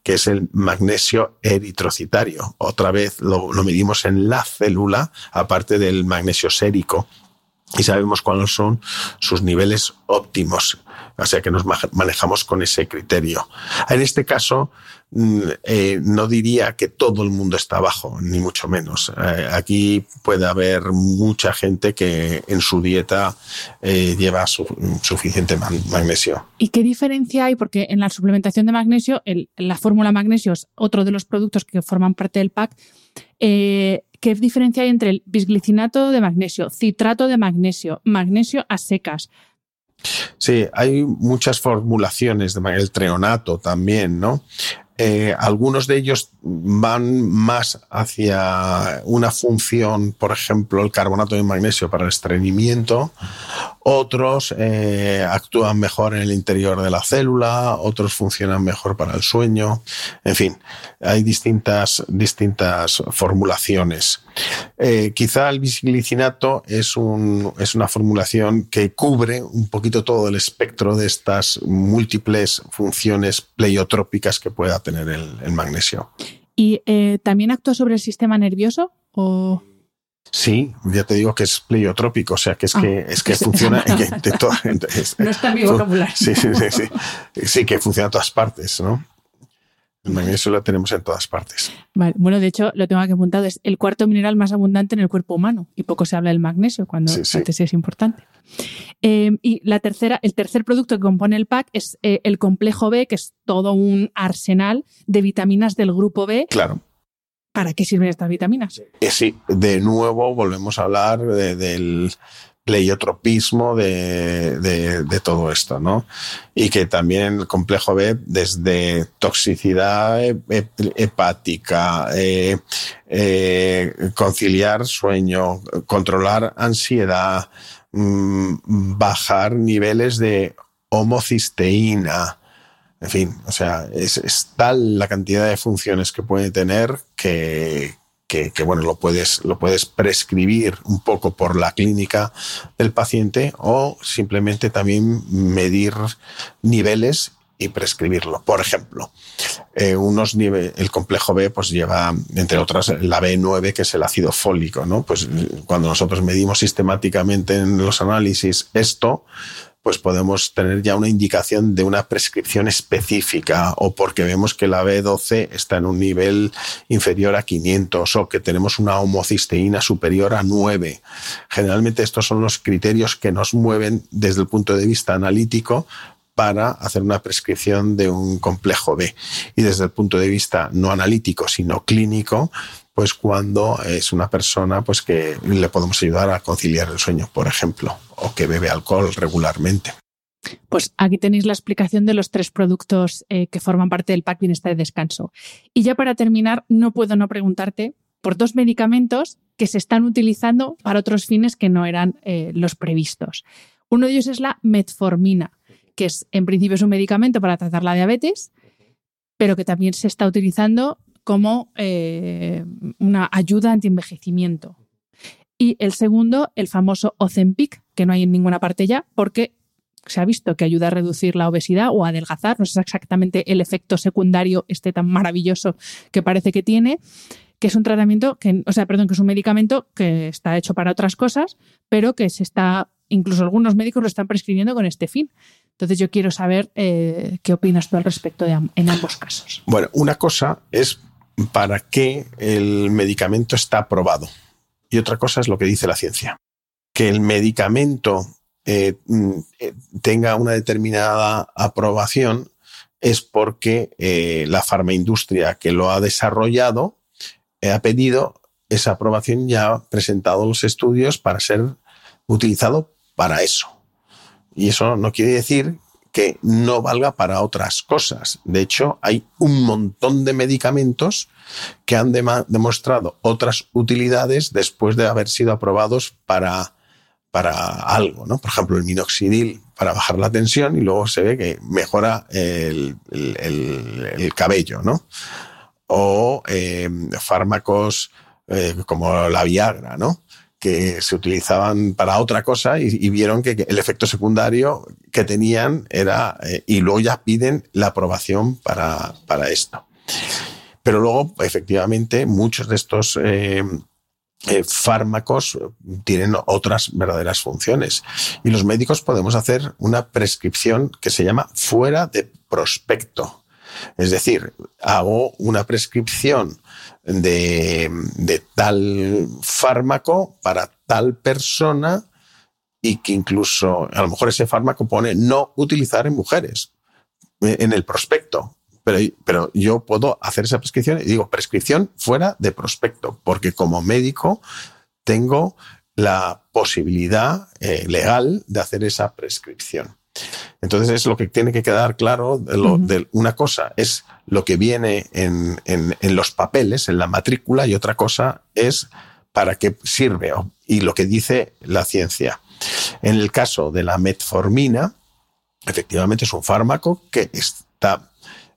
que es el magnesio eritrocitario. Otra vez lo, medimos en la célula, aparte del magnesio sérico, y sabemos cuáles son sus niveles óptimos. O sea que nos manejamos con ese criterio. En este caso, eh, no diría que todo el mundo está abajo, ni mucho menos. Eh, aquí puede haber mucha gente que en su dieta eh, lleva suficiente magnesio. ¿Y qué diferencia hay? Porque en la suplementación de magnesio, la fórmula magnesio es otro de los productos que forman parte del pack. ¿Qué diferencia hay entre el bisglicinato de magnesio, citrato de magnesio, magnesio a secas? Sí, hay muchas formulaciones de el treonato también, ¿no? Eh, algunos de ellos van más hacia una función, por ejemplo, el carbonato de magnesio para el estreñimiento, otros eh, actúan mejor en el interior de la célula, otros funcionan mejor para el sueño, en fin, hay distintas, distintas formulaciones. Eh, quizá el bisglicinato es, un, es una formulación que cubre un poquito todo el espectro de estas múltiples funciones pleiotrópicas que pueda tener el, magnesio. ¿Y eh, también actúa sobre el sistema nervioso? O... Sí, ya te digo que es pleiotrópico, o sea que es ah, que es que funciona no está en mi vocabulario. Sí, sí, sí, sí, sí, que funciona en todas partes, ¿no? El magnesio lo tenemos en todas partes. Vale. Bueno, de hecho, lo tengo aquí apuntado, es el cuarto mineral más abundante en el cuerpo humano y poco se habla del magnesio cuando antes es importante. Em, y la tercera, el tercer producto que compone el pack es eh, el complejo B, que es todo un arsenal de vitaminas del grupo B. Claro. ¿Para qué sirven estas vitaminas? Eh, sí, de nuevo volvemos a hablar del pleiotropismo de, todo esto, ¿no? Y que también el complejo B, desde toxicidad hepática, eh, eh, conciliar sueño, controlar ansiedad, mm, bajar niveles de homocisteína, en fin, o sea, es, tal la cantidad de funciones que puede tener que, que, bueno, lo puedes, lo puedes prescribir un poco por la clínica del paciente o simplemente también medir niveles y prescribirlo. Por ejemplo, eh, unos el complejo B pues lleva, entre otras, la B9, que es el ácido fólico, ¿no? Pues cuando nosotros medimos sistemáticamente en los análisis esto, pues podemos tener ya una indicación de una prescripción específica o porque vemos que la B12 está en un nivel inferior a 500 o que tenemos una homocisteína superior a 9. Generalmente estos son los criterios que nos mueven desde el punto de vista analítico para hacer una prescripción de un complejo B. Y desde el punto de vista no analítico, sino clínico, pues cuando es una persona pues que le podemos ayudar a conciliar el sueño, por ejemplo, o que bebe alcohol regularmente. Pues aquí tenéis la explicación de los tres productos eh, que forman parte del pack Bienestar de Descanso. Y ya para terminar, no puedo no preguntarte por dos medicamentos que se están utilizando para otros fines que no eran eh, los previstos. Uno de ellos es la metformina, que es en principio es un medicamento para tratar la diabetes, pero que también se está utilizando como eh, una ayuda anti-envejecimiento. Y el segundo, el famoso Ozempic, que no hay en ninguna parte ya, porque se ha visto que ayuda a reducir la obesidad o a adelgazar. No es exactamente el efecto secundario este tan maravilloso que parece que tiene que es un tratamiento que, o sea, perdón, que es un medicamento que está hecho para otras cosas, pero que se está, incluso algunos médicos lo están prescribiendo con este fin. Entonces yo quiero saber eh, qué opinas tú al respecto de, en ambos casos. Bueno, una cosa es para qué el medicamento está aprobado y otra cosa es lo que dice la ciencia. Que el medicamento eh, mm, eh, tenga una determinada aprobación es porque eh, la farmaindustria que lo ha desarrollado ha pedido esa aprobación y ha presentado los estudios para ser utilizado para eso. Y eso no quiere decir que no valga para otras cosas. De hecho, hay un montón de medicamentos que han demostrado otras utilidades después de haber sido aprobados para, para algo, ¿no? Por ejemplo, el minoxidil para bajar la tensión y luego se ve que mejora el, cabello, ¿no? O eh, fármacos eh, como la Viagra, ¿no? Se utilizaban para otra cosa y, vieron que, el efecto secundario que tenían era, eh, y luego ya piden la aprobación para, para esto. Pero luego, efectivamente, muchos de estos eh, eh, fármacos tienen otras verdaderas funciones. Y los médicos podemos hacer una prescripción que se llama fuera de prospecto. Es decir, hago una prescripción de, tal fármaco para tal persona y que incluso a lo mejor ese fármaco pone no utilizar en mujeres eh, en el prospecto. Pero, pero, yo puedo hacer esa prescripción y digo prescripción fuera de prospecto, porque como médico tengo la posibilidad eh, legal de hacer esa prescripción. Entonces es lo que tiene que quedar claro de, una cosa es lo que viene en, los papeles, en la matrícula, y otra cosa es para qué sirve y lo que dice la ciencia. En el caso de la metformina, efectivamente es un fármaco que está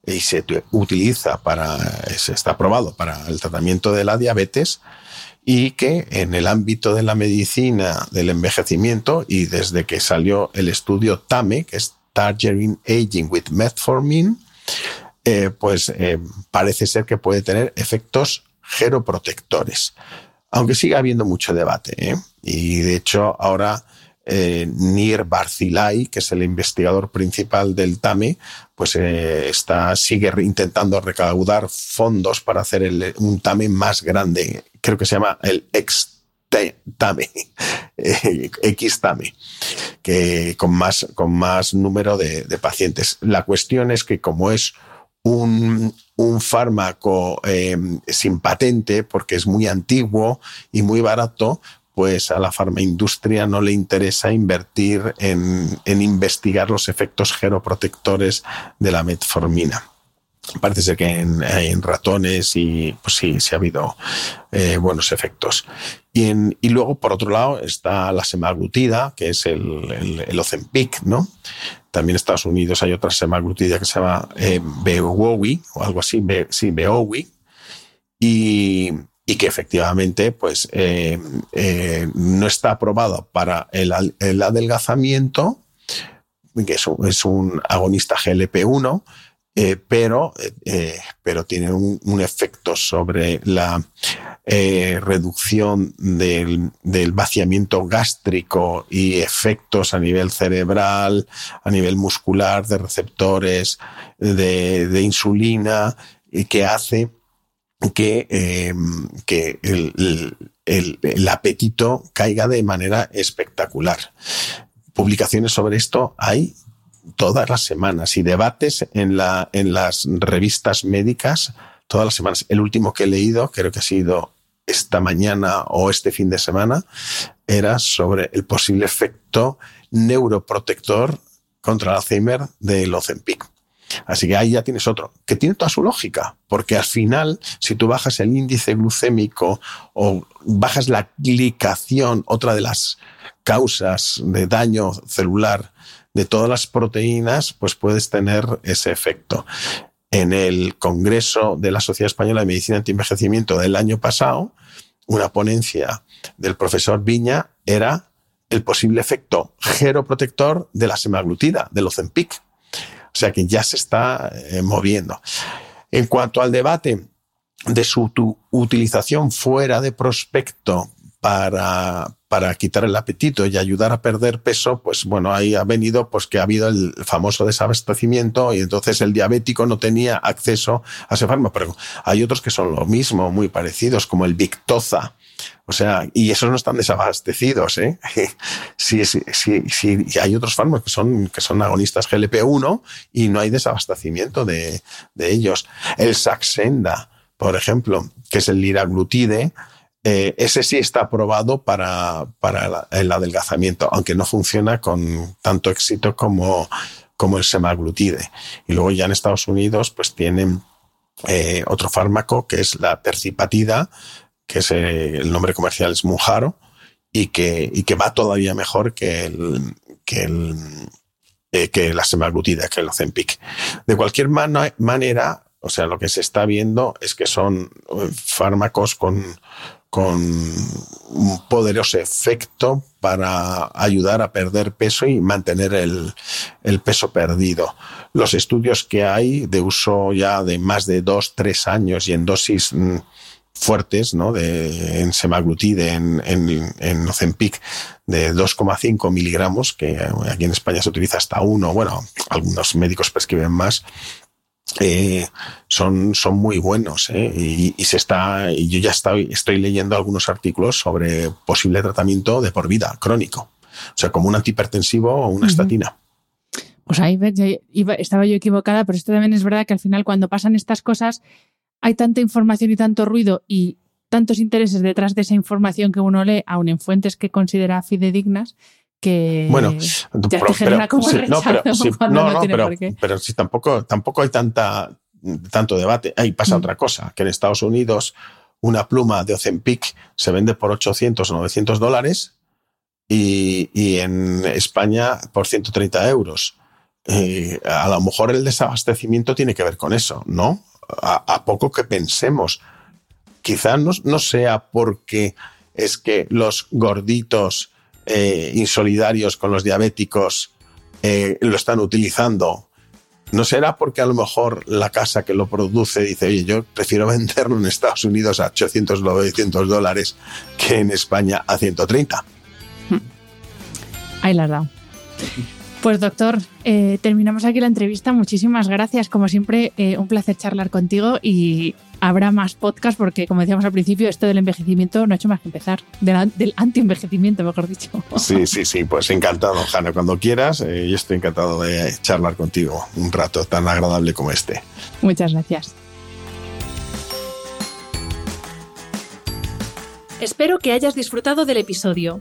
y se utiliza para, está aprobado para el tratamiento de la diabetes y que en el ámbito de la medicina del envejecimiento y desde que salió el estudio TAME, que es Targeting Aging with Metformin, eh, pues eh, parece ser que puede tener efectos geroprotectores. Aunque siga habiendo mucho debate. ¿eh? Y de hecho ahora Nir Barzilai, que es el investigador principal del TAME, pues está, sigue intentando recaudar fondos para hacer un TAME más grande creo que se llama el X-TAME, X-TAME, que con más, con más número de, pacientes. La cuestión es que como es un, fármaco em, sin patente, porque es muy antiguo y muy barato, pues a la farmaindustria no le interesa invertir en, en investigar los efectos geroprotectores de la metformina parece ser que en, ratones y pues sí, sí ha habido eh, buenos efectos. Y, luego, por otro lado, está la semaglutida, que es el, el, el ¿no? También en Estados Unidos hay otra semaglutida que se llama eh, o algo así, sí, Beowi, y, y que efectivamente pues, eh, eh, no está aprobado para el, el adelgazamiento, que es un agonista GLP-1, eh, pero, eh, pero tiene un, efecto sobre la eh, reducción del, vaciamiento gástrico y efectos a nivel cerebral, a nivel muscular, de receptores, de, insulina, y que hace que el apetito caiga de manera espectacular. Publicaciones sobre esto hay todas las semanas y debates en, la, en las revistas médicas todas las semanas. El último que he leído, creo que ha sido esta mañana o este fin de semana, era sobre el posible efecto neuroprotector contra el Alzheimer del Ozempic. Así que ahí ya tienes otro, que tiene toda su lógica, porque al final, si tú bajas el índice glucémico o bajas la glicación, otra de las causas de daño celular de todas las proteínas, pues puedes tener ese efecto. En el Congreso de la Sociedad Española de Medicina Antienvejecimiento del año pasado, una ponencia del profesor Viña era el posible efecto geroprotector de la semaglutida, del Ozempic. O sea que ya se está eh, moviendo. En cuanto al debate de su utilización fuera de prospecto para, para quitar el apetito y ayudar a perder peso, pues bueno, ahí ha venido pues que ha habido el famoso desabastecimiento y entonces el diabético no tenía acceso a ese fármaco. Pero hay otros que son lo mismo, muy parecidos, como el Victoza. O sea, y esos no están desabastecidos, ¿eh? Sí, sí, sí, sí, hay otros fármacos que son, que son agonistas GLP-1 y no hay desabastecimiento de, de ellos. El Saxenda, por ejemplo, que es el liraglutide, eh, ese sí está aprobado para, para el adelgazamiento, aunque no funciona con tanto éxito como, como el semaglutide. Y luego ya en Estados Unidos pues tienen eh, otro fármaco que es la tercipatida, que es eh, el nombre comercial es Mujaro, y que, y que va todavía mejor que el, que el, que la semaglutida, que el Ozempic. De cualquier manera, o sea, lo que se está viendo es que son fármacos con, con un poderoso efecto para ayudar a perder peso y mantener el, peso perdido. Los estudios que hay de uso ya de más de dos, tres años y en dosis mm, fuertes, ¿no? De, en semaglutide, en, en, en Ozempic, de 2,5 miligramos, que aquí en España se utiliza hasta uno, bueno, algunos médicos prescriben más, eh, son, son muy buenos ¿eh? y, se está y yo ya estoy, estoy leyendo algunos artículos sobre posible tratamiento de por vida crónico, o sea, como un antihipertensivo o una estatina. Pues ahí estaba yo equivocada, pero esto también es verdad que al final cuando pasan estas cosas hay tanta información y tanto ruido y tantos intereses detrás de esa información que uno lee, aun en fuentes que considera fidedignas, que bueno, ya te genera como no, pero, no, no, pero, pero si tampoco, tampoco hay tanta, tanto debate. Ahí pasa mm. otra cosa, que en Estados Unidos una pluma de Ozempic se vende por 800 o 900 dólares y, y en España por 130 euros. Eh, a lo mejor el desabastecimiento tiene que ver con eso, ¿no? A, a poco que pensemos. Quizá no, no sea porque es que los gorditos eh, insolidarios con los diabéticos eh, lo están utilizando. ¿No será porque a lo mejor la casa que lo produce dice, oye, yo prefiero venderlo en Estados Unidos a 800, 900 dólares que en España a 130? Ahí la has dado. Pues doctor, eh, terminamos aquí la entrevista. Muchísimas gracias. Como siempre, un placer charlar contigo y habrá más podcast porque, como decíamos al principio, esto del envejecimiento no ha hecho más que empezar, del, del anti-envejecimiento, mejor dicho. Sí, sí, sí, pues encantado, Jana, cuando quieras, eh, yo estoy encantado de charlar contigo un rato tan agradable como este. Muchas gracias. Espero que hayas disfrutado del episodio.